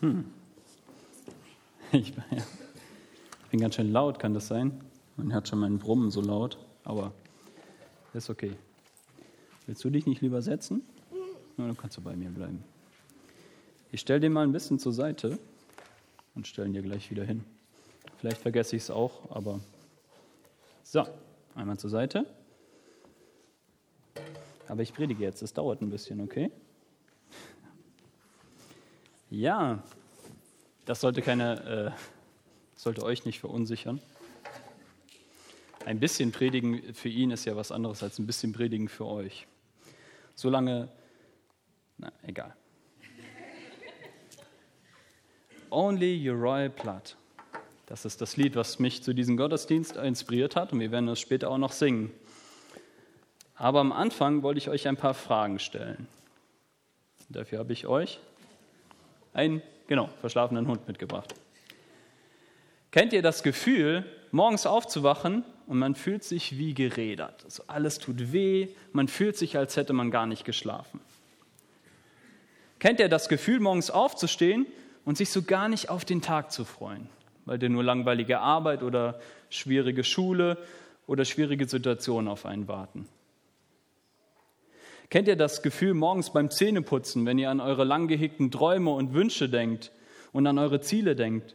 Hm. Ich bin ganz schön laut, kann das sein? Man hört schon meinen Brummen so laut, aber ist okay. Willst du dich nicht lieber setzen? Na, dann kannst du bei mir bleiben. Ich stelle den mal ein bisschen zur Seite und stelle ihn dir gleich wieder hin. Vielleicht vergesse ich es auch, aber so, einmal zur Seite. Aber ich predige jetzt, es dauert ein bisschen, okay? Ja, das sollte keine, äh, sollte euch nicht verunsichern. Ein bisschen Predigen für ihn ist ja was anderes als ein bisschen Predigen für euch. Solange, na, egal. Only Uriah Platt. Das ist das Lied, was mich zu diesem Gottesdienst inspiriert hat und wir werden es später auch noch singen. Aber am Anfang wollte ich euch ein paar Fragen stellen. Dafür habe ich euch einen, genau, verschlafenen Hund mitgebracht. Kennt ihr das Gefühl, morgens aufzuwachen und man fühlt sich wie gerädert? Also alles tut weh, man fühlt sich, als hätte man gar nicht geschlafen. Kennt ihr das Gefühl, morgens aufzustehen und sich so gar nicht auf den Tag zu freuen, weil dir nur langweilige Arbeit oder schwierige Schule oder schwierige Situationen auf einen warten? Kennt ihr das Gefühl morgens beim Zähneputzen, wenn ihr an eure lang gehegten Träume und Wünsche denkt und an eure Ziele denkt,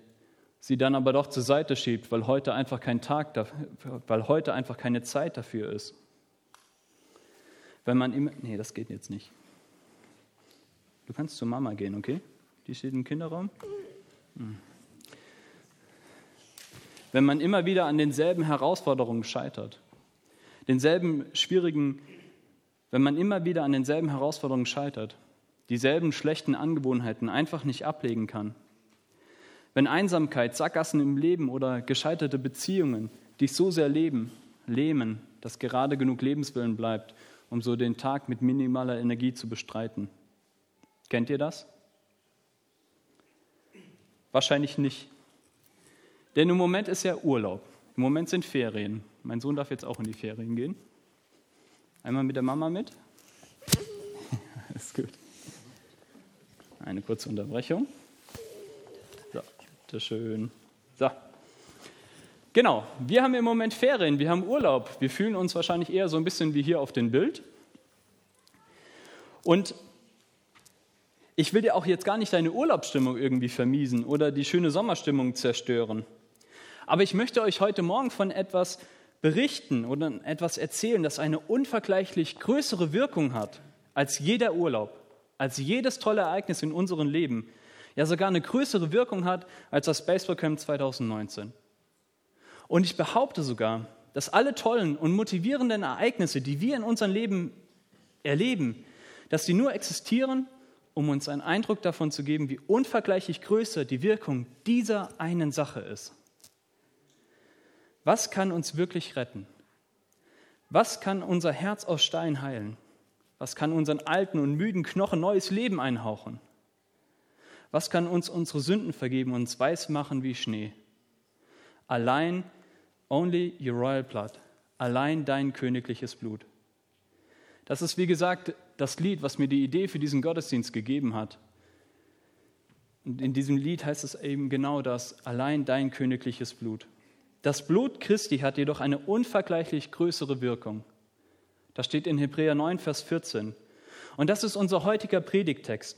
sie dann aber doch zur Seite schiebt, weil heute einfach kein Tag dafür, weil heute einfach keine Zeit dafür ist? Wenn man immer Nee, das geht jetzt nicht. Du kannst zur Mama gehen, okay? Die steht im Kinderraum. Hm. Wenn man immer wieder an denselben Herausforderungen scheitert, denselben schwierigen wenn man immer wieder an denselben Herausforderungen scheitert, dieselben schlechten Angewohnheiten einfach nicht ablegen kann, wenn Einsamkeit, Sackgassen im Leben oder gescheiterte Beziehungen dich so sehr leben, lähmen, dass gerade genug Lebenswillen bleibt, um so den Tag mit minimaler Energie zu bestreiten. Kennt ihr das? Wahrscheinlich nicht. Denn im Moment ist ja Urlaub. Im Moment sind Ferien. Mein Sohn darf jetzt auch in die Ferien gehen. Einmal mit der Mama mit. Alles gut. Eine kurze Unterbrechung. So, bitteschön. So. Genau, wir haben im Moment Ferien, wir haben Urlaub. Wir fühlen uns wahrscheinlich eher so ein bisschen wie hier auf dem Bild. Und ich will dir auch jetzt gar nicht deine Urlaubsstimmung irgendwie vermiesen oder die schöne Sommerstimmung zerstören. Aber ich möchte euch heute Morgen von etwas berichten oder etwas erzählen, das eine unvergleichlich größere Wirkung hat als jeder Urlaub, als jedes tolle Ereignis in unserem Leben, ja sogar eine größere Wirkung hat als das Baseballcamp 2019. Und ich behaupte sogar, dass alle tollen und motivierenden Ereignisse, die wir in unserem Leben erleben, dass sie nur existieren, um uns einen Eindruck davon zu geben, wie unvergleichlich größer die Wirkung dieser einen Sache ist. Was kann uns wirklich retten? Was kann unser Herz aus Stein heilen? Was kann unseren alten und müden Knochen neues Leben einhauchen? Was kann uns unsere Sünden vergeben und uns weiß machen wie Schnee? Allein, only your royal blood, allein dein königliches Blut. Das ist, wie gesagt, das Lied, was mir die Idee für diesen Gottesdienst gegeben hat. Und in diesem Lied heißt es eben genau das, allein dein königliches Blut. Das Blut Christi hat jedoch eine unvergleichlich größere Wirkung. Das steht in Hebräer 9, Vers 14. Und das ist unser heutiger Predigtext.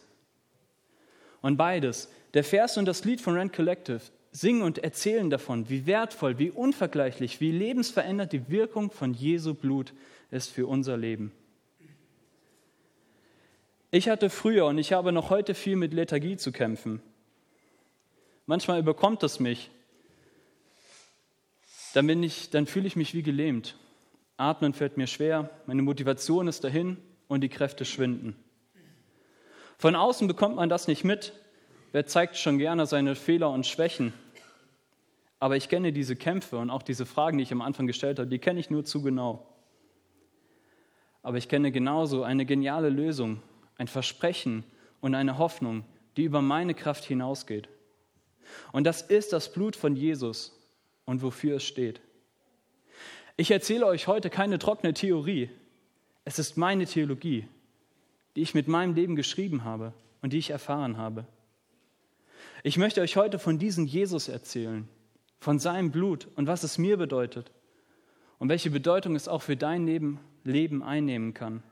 Und beides, der Vers und das Lied von Rand Collective, singen und erzählen davon, wie wertvoll, wie unvergleichlich, wie lebensverändert die Wirkung von Jesu Blut ist für unser Leben. Ich hatte früher und ich habe noch heute viel mit Lethargie zu kämpfen. Manchmal überkommt es mich, dann, bin ich, dann fühle ich mich wie gelähmt. Atmen fällt mir schwer, meine Motivation ist dahin und die Kräfte schwinden. Von außen bekommt man das nicht mit. Wer zeigt schon gerne seine Fehler und Schwächen? Aber ich kenne diese Kämpfe und auch diese Fragen, die ich am Anfang gestellt habe, die kenne ich nur zu genau. Aber ich kenne genauso eine geniale Lösung, ein Versprechen und eine Hoffnung, die über meine Kraft hinausgeht. Und das ist das Blut von Jesus, und wofür es steht. Ich erzähle euch heute keine trockene Theorie. Es ist meine Theologie, die ich mit meinem Leben geschrieben habe und die ich erfahren habe. Ich möchte euch heute von diesem Jesus erzählen, von seinem Blut und was es mir bedeutet und welche Bedeutung es auch für dein Leben, Leben einnehmen kann.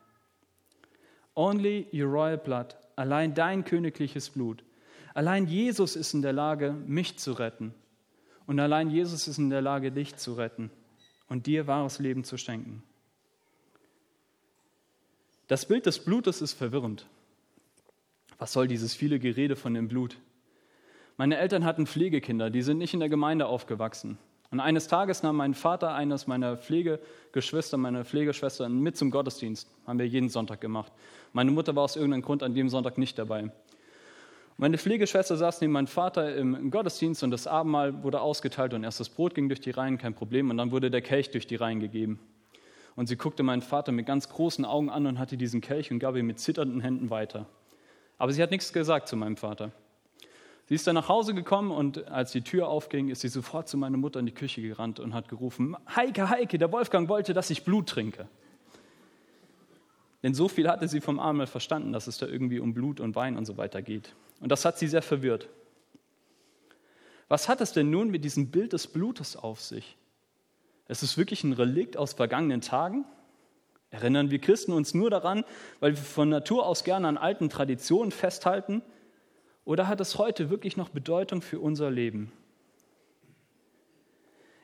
Only your royal blood, allein dein königliches Blut, allein Jesus ist in der Lage, mich zu retten. Und allein Jesus ist in der Lage, dich zu retten und dir wahres Leben zu schenken. Das Bild des Blutes ist verwirrend. Was soll dieses viele Gerede von dem Blut? Meine Eltern hatten Pflegekinder, die sind nicht in der Gemeinde aufgewachsen. Und eines Tages nahm mein Vater eines meiner Pflegegeschwister, meine Pflegeschwester, mit zum Gottesdienst. Haben wir jeden Sonntag gemacht. Meine Mutter war aus irgendeinem Grund an dem Sonntag nicht dabei. Meine Pflegeschwester saß neben meinem Vater im Gottesdienst und das Abendmahl wurde ausgeteilt und erst das Brot ging durch die Reihen, kein Problem, und dann wurde der Kelch durch die Reihen gegeben. Und sie guckte meinen Vater mit ganz großen Augen an und hatte diesen Kelch und gab ihm mit zitternden Händen weiter. Aber sie hat nichts gesagt zu meinem Vater. Sie ist dann nach Hause gekommen und als die Tür aufging, ist sie sofort zu meiner Mutter in die Küche gerannt und hat gerufen, Heike, Heike, der Wolfgang wollte, dass ich Blut trinke. Denn so viel hatte sie vom Abendmahl verstanden, dass es da irgendwie um Blut und Wein und so weiter geht. Und das hat sie sehr verwirrt. Was hat es denn nun mit diesem Bild des Blutes auf sich? Es ist wirklich ein Relikt aus vergangenen Tagen. Erinnern wir Christen uns nur daran, weil wir von Natur aus gerne an alten Traditionen festhalten, oder hat es heute wirklich noch Bedeutung für unser Leben?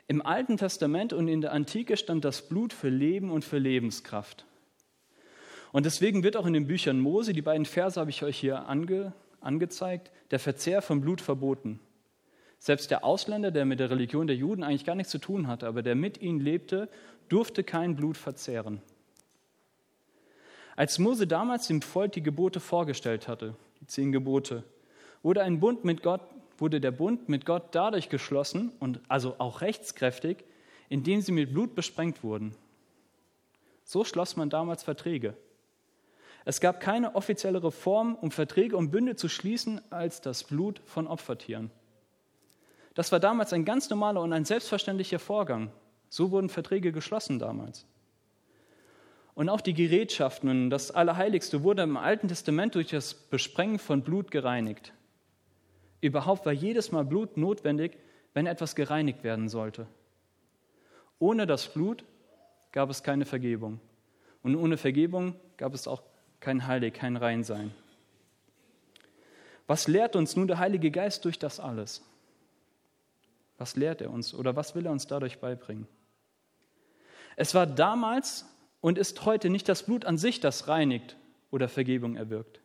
Im Alten Testament und in der Antike stand das Blut für Leben und für Lebenskraft. Und deswegen wird auch in den Büchern Mose, die beiden Verse habe ich euch hier ange, angezeigt, der Verzehr von Blut verboten. Selbst der Ausländer, der mit der Religion der Juden eigentlich gar nichts zu tun hatte, aber der mit ihnen lebte, durfte kein Blut verzehren. Als Mose damals dem Volk die Gebote vorgestellt hatte, die zehn Gebote, wurde ein Bund mit Gott, wurde der Bund mit Gott dadurch geschlossen und also auch rechtskräftig, indem sie mit Blut besprengt wurden. So schloss man damals Verträge. Es gab keine offizielle Reform, um Verträge und Bünde zu schließen, als das Blut von Opfertieren. Das war damals ein ganz normaler und ein selbstverständlicher Vorgang. So wurden Verträge geschlossen damals. Und auch die Gerätschaften und das Allerheiligste wurde im Alten Testament durch das Besprengen von Blut gereinigt. Überhaupt war jedes Mal Blut notwendig, wenn etwas gereinigt werden sollte. Ohne das Blut gab es keine Vergebung. Und ohne Vergebung gab es auch kein Heilig, kein Reinsein. Was lehrt uns nun der Heilige Geist durch das alles? Was lehrt er uns oder was will er uns dadurch beibringen? Es war damals und ist heute nicht das Blut an sich, das reinigt oder Vergebung erwirkt.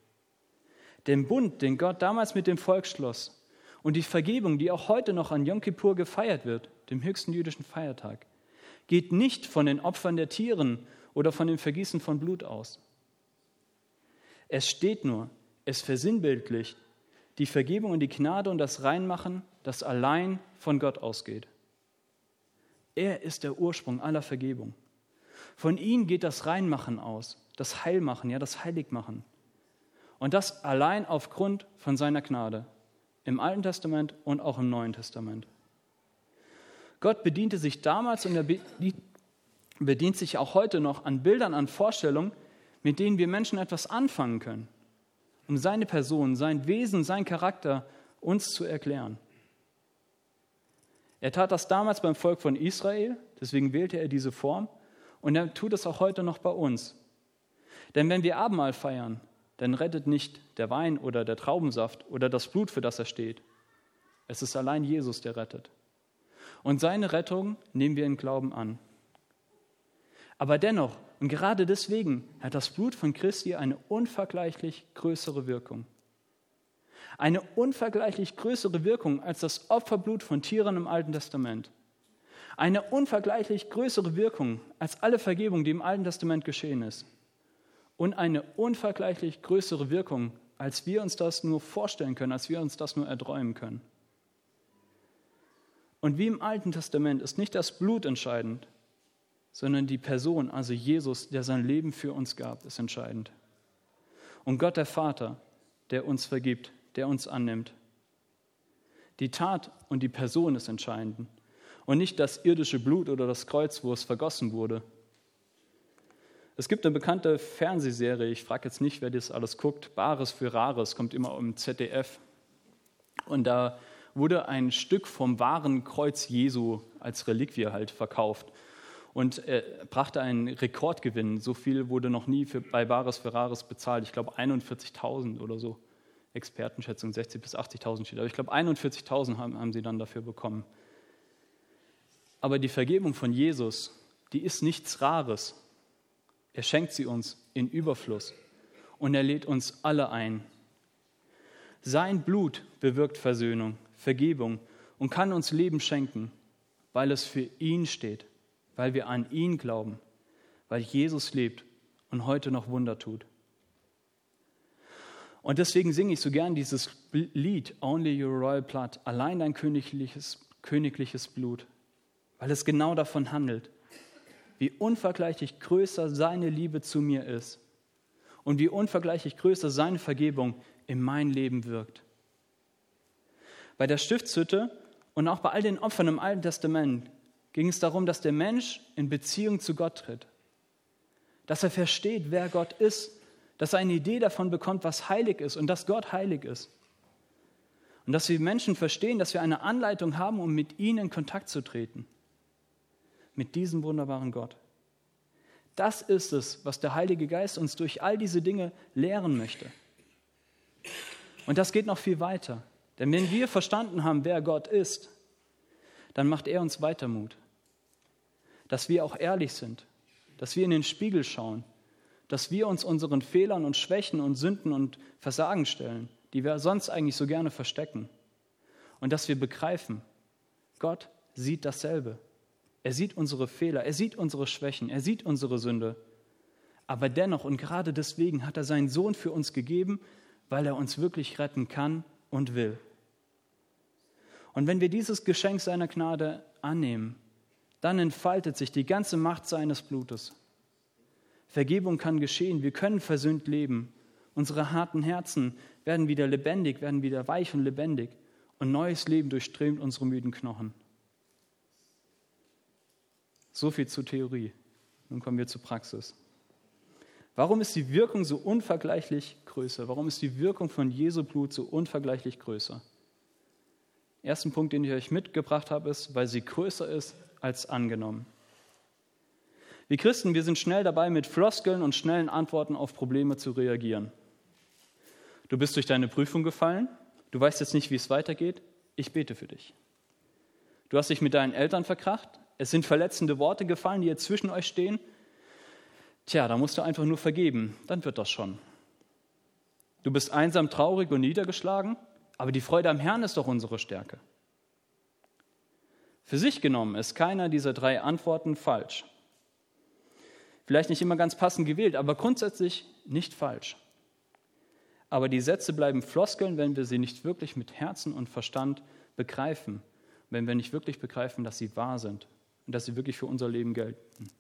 Den Bund, den Gott damals mit dem Volk schloss und die Vergebung, die auch heute noch an Yom Kippur gefeiert wird, dem höchsten jüdischen Feiertag, geht nicht von den Opfern der Tieren oder von dem Vergießen von Blut aus. Es steht nur, es versinnbildlicht die Vergebung und die Gnade und das Reinmachen, das allein von Gott ausgeht. Er ist der Ursprung aller Vergebung. Von ihm geht das Reinmachen aus, das Heilmachen, ja das Heiligmachen. Und das allein aufgrund von seiner Gnade im Alten Testament und auch im Neuen Testament. Gott bediente sich damals und er bedient sich auch heute noch an Bildern, an Vorstellungen, mit denen wir Menschen etwas anfangen können, um seine Person, sein Wesen, sein Charakter uns zu erklären. Er tat das damals beim Volk von Israel, deswegen wählte er diese Form, und er tut es auch heute noch bei uns. Denn wenn wir Abendmahl feiern, dann rettet nicht der Wein oder der Traubensaft oder das Blut, für das er steht. Es ist allein Jesus, der rettet. Und seine Rettung nehmen wir in Glauben an. Aber dennoch, und gerade deswegen, hat das Blut von Christi eine unvergleichlich größere Wirkung. Eine unvergleichlich größere Wirkung als das Opferblut von Tieren im Alten Testament. Eine unvergleichlich größere Wirkung als alle Vergebung, die im Alten Testament geschehen ist und eine unvergleichlich größere Wirkung, als wir uns das nur vorstellen können, als wir uns das nur erträumen können. Und wie im Alten Testament ist nicht das Blut entscheidend, sondern die Person, also Jesus, der sein Leben für uns gab, ist entscheidend. Und Gott der Vater, der uns vergibt, der uns annimmt. Die Tat und die Person ist entscheidend. und nicht das irdische Blut oder das Kreuz, wo es vergossen wurde. Es gibt eine bekannte Fernsehserie, ich frage jetzt nicht, wer das alles guckt, Bares für Rares, kommt immer im ZDF. Und da wurde ein Stück vom wahren Kreuz Jesu als Reliquie halt verkauft und er brachte einen Rekordgewinn. So viel wurde noch nie für, bei Bares für Rares bezahlt. Ich glaube 41.000 oder so. Expertenschätzung 60.000 bis 80.000 steht. Aber ich glaube 41.000 haben, haben sie dann dafür bekommen. Aber die Vergebung von Jesus, die ist nichts Rares. Er schenkt sie uns in Überfluss und er lädt uns alle ein. Sein Blut bewirkt Versöhnung, Vergebung und kann uns Leben schenken, weil es für ihn steht, weil wir an ihn glauben, weil Jesus lebt und heute noch Wunder tut. Und deswegen singe ich so gern dieses Lied Only Your Royal Blood, allein dein königliches, königliches Blut weil es genau davon handelt, wie unvergleichlich größer seine Liebe zu mir ist und wie unvergleichlich größer seine Vergebung in mein Leben wirkt. Bei der Stiftshütte und auch bei all den Opfern im Alten Testament ging es darum, dass der Mensch in Beziehung zu Gott tritt, dass er versteht, wer Gott ist, dass er eine Idee davon bekommt, was heilig ist und dass Gott heilig ist. Und dass wir Menschen verstehen, dass wir eine Anleitung haben, um mit ihnen in Kontakt zu treten mit diesem wunderbaren Gott. Das ist es, was der Heilige Geist uns durch all diese Dinge lehren möchte. Und das geht noch viel weiter. Denn wenn wir verstanden haben, wer Gott ist, dann macht er uns weiter Mut. Dass wir auch ehrlich sind, dass wir in den Spiegel schauen, dass wir uns unseren Fehlern und Schwächen und Sünden und Versagen stellen, die wir sonst eigentlich so gerne verstecken. Und dass wir begreifen, Gott sieht dasselbe. Er sieht unsere Fehler, er sieht unsere Schwächen, er sieht unsere Sünde. Aber dennoch und gerade deswegen hat er seinen Sohn für uns gegeben, weil er uns wirklich retten kann und will. Und wenn wir dieses Geschenk seiner Gnade annehmen, dann entfaltet sich die ganze Macht seines Blutes. Vergebung kann geschehen, wir können versöhnt leben. Unsere harten Herzen werden wieder lebendig, werden wieder weich und lebendig und neues Leben durchströmt unsere müden Knochen. So viel zur Theorie. Nun kommen wir zur Praxis. Warum ist die Wirkung so unvergleichlich größer? Warum ist die Wirkung von Jesu Blut so unvergleichlich größer? Ersten Punkt, den ich euch mitgebracht habe, ist, weil sie größer ist als angenommen. Wir Christen, wir sind schnell dabei, mit Floskeln und schnellen Antworten auf Probleme zu reagieren. Du bist durch deine Prüfung gefallen, du weißt jetzt nicht, wie es weitergeht, ich bete für dich. Du hast dich mit deinen Eltern verkracht, es sind verletzende Worte gefallen, die jetzt zwischen euch stehen. Tja, da musst du einfach nur vergeben, dann wird das schon. Du bist einsam, traurig und niedergeschlagen, aber die Freude am Herrn ist doch unsere Stärke. Für sich genommen ist keiner dieser drei Antworten falsch. Vielleicht nicht immer ganz passend gewählt, aber grundsätzlich nicht falsch. Aber die Sätze bleiben Floskeln, wenn wir sie nicht wirklich mit Herzen und Verstand begreifen, wenn wir nicht wirklich begreifen, dass sie wahr sind und dass sie wirklich für unser Leben gelten.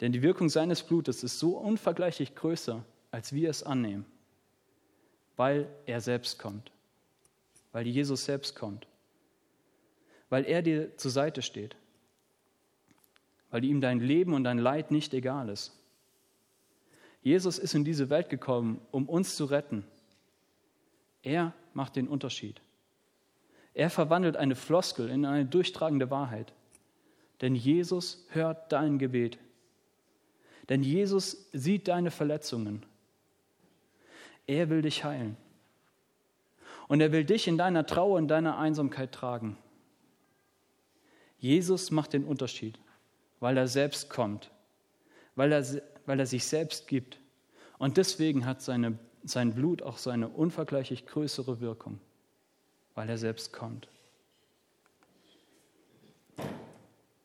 Denn die Wirkung seines Blutes ist so unvergleichlich größer, als wir es annehmen, weil er selbst kommt, weil Jesus selbst kommt, weil er dir zur Seite steht, weil ihm dein Leben und dein Leid nicht egal ist. Jesus ist in diese Welt gekommen, um uns zu retten. Er macht den Unterschied. Er verwandelt eine Floskel in eine durchtragende Wahrheit. Denn Jesus hört dein Gebet. Denn Jesus sieht deine Verletzungen. Er will dich heilen. Und er will dich in deiner Trauer, in deiner Einsamkeit tragen. Jesus macht den Unterschied, weil er selbst kommt, weil er, weil er sich selbst gibt. Und deswegen hat seine, sein Blut auch so eine unvergleichlich größere Wirkung, weil er selbst kommt.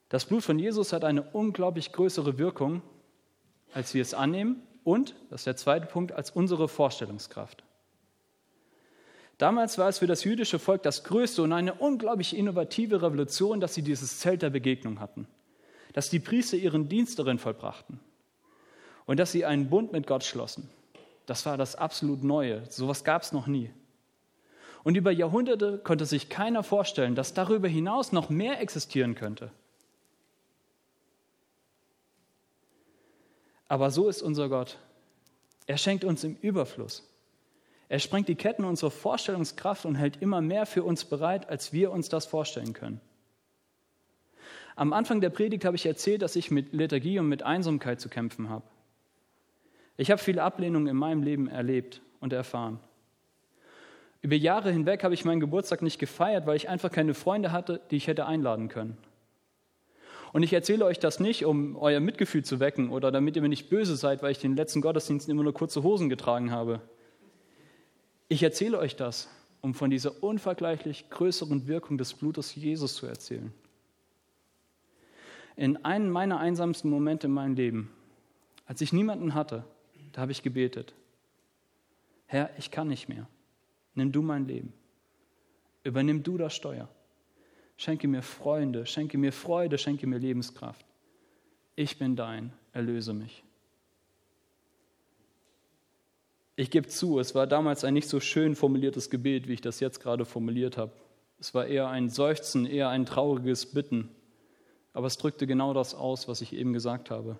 Das Blut von Jesus hat eine unglaublich größere Wirkung, als wir es annehmen und, das ist der zweite Punkt, als unsere Vorstellungskraft. Damals war es für das jüdische Volk das größte und eine unglaublich innovative Revolution, dass sie dieses Zelt der Begegnung hatten, dass die Priester ihren Dienst darin vollbrachten und dass sie einen Bund mit Gott schlossen. Das war das absolut Neue. Sowas gab es noch nie. Und über Jahrhunderte konnte sich keiner vorstellen, dass darüber hinaus noch mehr existieren könnte. Aber so ist unser Gott. Er schenkt uns im Überfluss. Er sprengt die Ketten unserer Vorstellungskraft und hält immer mehr für uns bereit, als wir uns das vorstellen können. Am Anfang der Predigt habe ich erzählt, dass ich mit Lethargie und mit Einsamkeit zu kämpfen habe. Ich habe viele Ablehnungen in meinem Leben erlebt und erfahren. Über Jahre hinweg habe ich meinen Geburtstag nicht gefeiert, weil ich einfach keine Freunde hatte, die ich hätte einladen können. Und ich erzähle euch das nicht, um euer Mitgefühl zu wecken oder damit ihr mir nicht böse seid, weil ich den letzten Gottesdiensten immer nur kurze Hosen getragen habe. Ich erzähle euch das, um von dieser unvergleichlich größeren Wirkung des Blutes Jesus zu erzählen. In einem meiner einsamsten Momente in meinem Leben, als ich niemanden hatte, da habe ich gebetet. Herr, ich kann nicht mehr. Nimm du mein Leben. Übernimm du das Steuer. Schenke mir Freunde, schenke mir Freude, schenke mir Lebenskraft. Ich bin dein, erlöse mich. Ich gebe zu, es war damals ein nicht so schön formuliertes Gebet, wie ich das jetzt gerade formuliert habe. Es war eher ein Seufzen, eher ein trauriges Bitten. Aber es drückte genau das aus, was ich eben gesagt habe.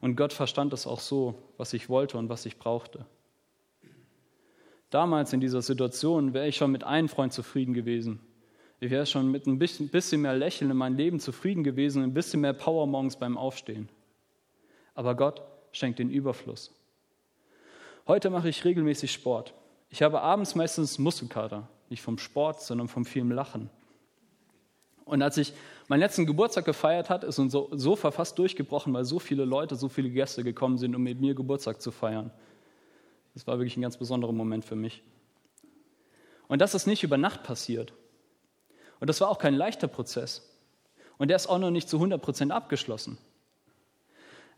Und Gott verstand es auch so, was ich wollte und was ich brauchte. Damals in dieser Situation wäre ich schon mit einem Freund zufrieden gewesen. Ich wäre schon mit ein bisschen mehr Lächeln in meinem Leben zufrieden gewesen ein bisschen mehr Power morgens beim Aufstehen. Aber Gott schenkt den Überfluss. Heute mache ich regelmäßig Sport. Ich habe abends meistens Muskelkater, nicht vom Sport, sondern vom vielen Lachen. Und als ich meinen letzten Geburtstag gefeiert hat, ist unser Sofa fast durchgebrochen, weil so viele Leute, so viele Gäste gekommen sind, um mit mir Geburtstag zu feiern. Das war wirklich ein ganz besonderer Moment für mich. Und das ist nicht über Nacht passiert. Und das war auch kein leichter Prozess. Und der ist auch noch nicht zu 100 Prozent abgeschlossen.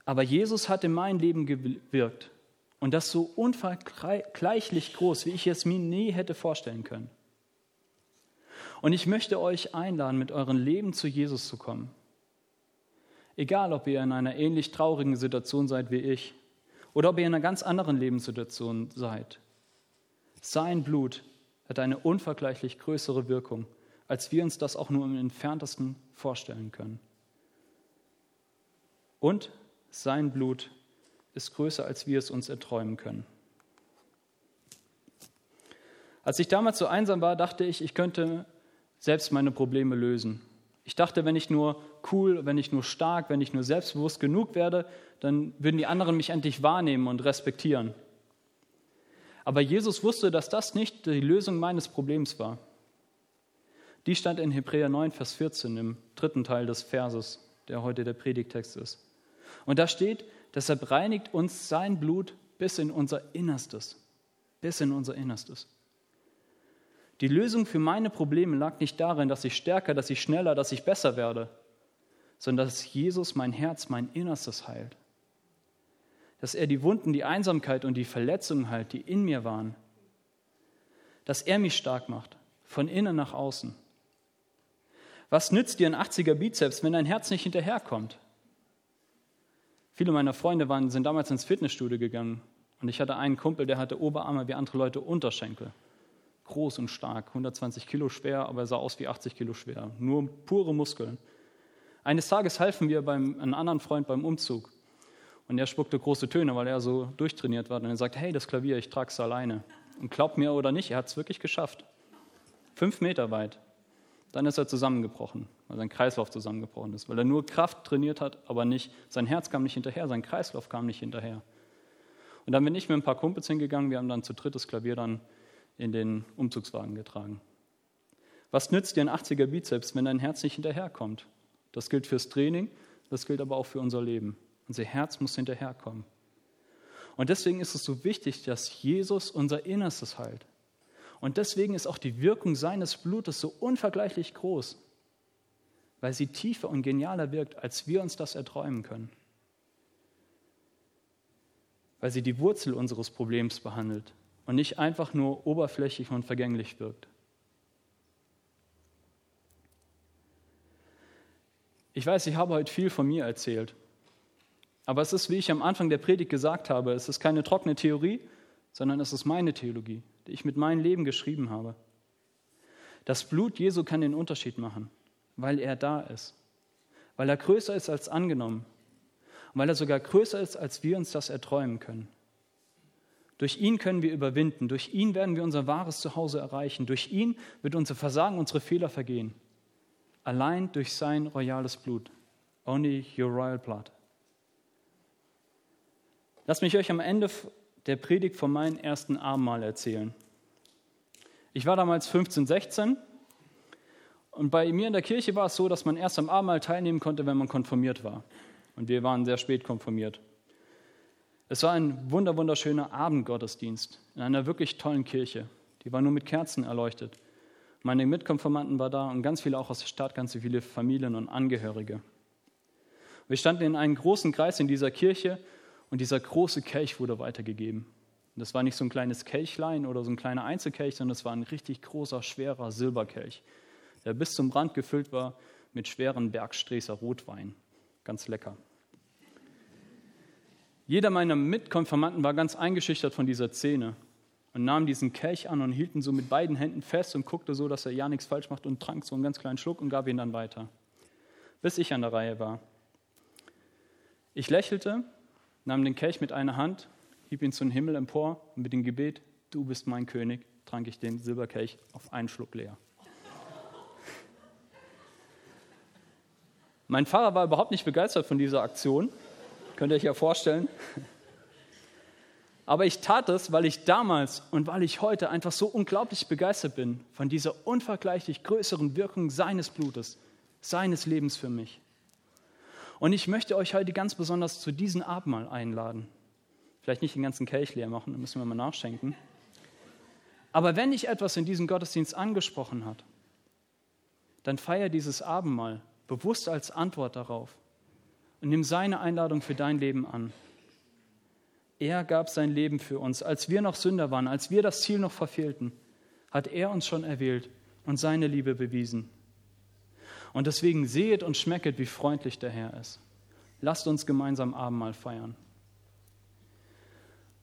Aber Jesus hat in mein Leben gewirkt. Und das so unvergleichlich groß, wie ich es mir nie hätte vorstellen können. Und ich möchte euch einladen, mit eurem Leben zu Jesus zu kommen. Egal, ob ihr in einer ähnlich traurigen Situation seid wie ich oder ob ihr in einer ganz anderen Lebenssituation seid. Sein Blut hat eine unvergleichlich größere Wirkung, als wir uns das auch nur im entferntesten vorstellen können. Und sein Blut ist größer, als wir es uns erträumen können. Als ich damals so einsam war, dachte ich, ich könnte selbst meine Probleme lösen. Ich dachte, wenn ich nur cool, wenn ich nur stark, wenn ich nur selbstbewusst genug werde, dann würden die anderen mich endlich wahrnehmen und respektieren. Aber Jesus wusste, dass das nicht die Lösung meines Problems war. Die stand in Hebräer 9, Vers 14 im dritten Teil des Verses, der heute der Predigtext ist. Und da steht, deshalb reinigt uns sein Blut bis in unser Innerstes. Bis in unser Innerstes. Die Lösung für meine Probleme lag nicht darin, dass ich stärker, dass ich schneller, dass ich besser werde, sondern dass Jesus mein Herz, mein Innerstes heilt. Dass er die Wunden, die Einsamkeit und die Verletzungen heilt, die in mir waren. Dass er mich stark macht, von innen nach außen. Was nützt dir ein 80er Bizeps, wenn dein Herz nicht hinterherkommt? Viele meiner Freunde waren, sind damals ins Fitnessstudio gegangen und ich hatte einen Kumpel, der hatte Oberarme wie andere Leute Unterschenkel groß und stark, 120 Kilo schwer, aber er sah aus wie 80 Kilo schwer. Nur pure Muskeln. Eines Tages halfen wir beim, einem anderen Freund beim Umzug. Und er spuckte große Töne, weil er so durchtrainiert war. Und er sagt, hey, das Klavier, ich trage es alleine. Und glaubt mir oder nicht, er hat es wirklich geschafft. Fünf Meter weit. Dann ist er zusammengebrochen, weil sein Kreislauf zusammengebrochen ist. Weil er nur Kraft trainiert hat, aber nicht, sein Herz kam nicht hinterher, sein Kreislauf kam nicht hinterher. Und dann bin ich mit ein paar Kumpels hingegangen, wir haben dann zu dritt das Klavier dann in den Umzugswagen getragen. Was nützt dir ein 80er Bizeps, wenn dein Herz nicht hinterherkommt? Das gilt fürs Training, das gilt aber auch für unser Leben. Unser Herz muss hinterherkommen. Und deswegen ist es so wichtig, dass Jesus unser Innerstes heilt. Und deswegen ist auch die Wirkung seines Blutes so unvergleichlich groß, weil sie tiefer und genialer wirkt, als wir uns das erträumen können. Weil sie die Wurzel unseres Problems behandelt und nicht einfach nur oberflächlich und vergänglich wirkt. Ich weiß, ich habe heute viel von mir erzählt. Aber es ist, wie ich am Anfang der Predigt gesagt habe, es ist keine trockene Theorie, sondern es ist meine Theologie. Die ich mit meinem Leben geschrieben habe. Das Blut Jesu kann den Unterschied machen, weil er da ist, weil er größer ist als angenommen und weil er sogar größer ist, als wir uns das erträumen können. Durch ihn können wir überwinden, durch ihn werden wir unser wahres Zuhause erreichen, durch ihn wird unser Versagen, unsere Fehler vergehen. Allein durch sein royales Blut. Only your royal blood. Lasst mich euch am Ende der Predigt von meinem ersten Abendmahl erzählen. Ich war damals 15, 16 und bei mir in der Kirche war es so, dass man erst am Abendmahl teilnehmen konnte, wenn man konfirmiert war. Und wir waren sehr spät konfirmiert. Es war ein wunder, wunderschöner Abendgottesdienst in einer wirklich tollen Kirche. Die war nur mit Kerzen erleuchtet. Meine Mitkonformanten waren da und ganz viele auch aus der Stadt, ganz viele Familien und Angehörige. Wir standen in einem großen Kreis in dieser Kirche und dieser große Kelch wurde weitergegeben. Und das war nicht so ein kleines Kelchlein oder so ein kleiner Einzelkelch, sondern es war ein richtig großer, schwerer Silberkelch, der bis zum Rand gefüllt war mit schweren Bergstreßer Rotwein. Ganz lecker. Jeder meiner Mitkonfirmanten war ganz eingeschüchtert von dieser Szene und nahm diesen Kelch an und hielt ihn so mit beiden Händen fest und guckte so, dass er ja nichts falsch macht und trank so einen ganz kleinen Schluck und gab ihn dann weiter, bis ich an der Reihe war. Ich lächelte, nahm den Kelch mit einer Hand, hieb ihn zum Himmel empor und mit dem Gebet, du bist mein König, trank ich den Silberkelch auf einen Schluck leer. Mein Pfarrer war überhaupt nicht begeistert von dieser Aktion Könnt ihr euch ja vorstellen. Aber ich tat es, weil ich damals und weil ich heute einfach so unglaublich begeistert bin von dieser unvergleichlich größeren Wirkung seines Blutes, seines Lebens für mich. Und ich möchte euch heute ganz besonders zu diesem Abendmahl einladen. Vielleicht nicht den ganzen Kelch leer machen, da müssen wir mal nachschenken. Aber wenn dich etwas in diesem Gottesdienst angesprochen hat, dann feier dieses Abendmahl bewusst als Antwort darauf und nimm seine Einladung für dein Leben an. Er gab sein Leben für uns. Als wir noch Sünder waren, als wir das Ziel noch verfehlten, hat er uns schon erwählt und seine Liebe bewiesen. Und deswegen sehet und schmecket, wie freundlich der Herr ist. Lasst uns gemeinsam Abendmahl feiern.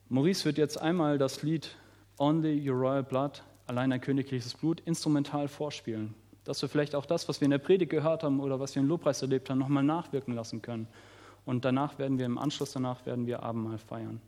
Maurice wird jetzt einmal das Lied Only Your Royal Blood, allein ein königliches Blut, instrumental vorspielen dass wir vielleicht auch das, was wir in der Predigt gehört haben oder was wir im Lobpreis erlebt haben, nochmal nachwirken lassen können. Und danach werden wir, im Anschluss danach werden wir Abendmahl feiern.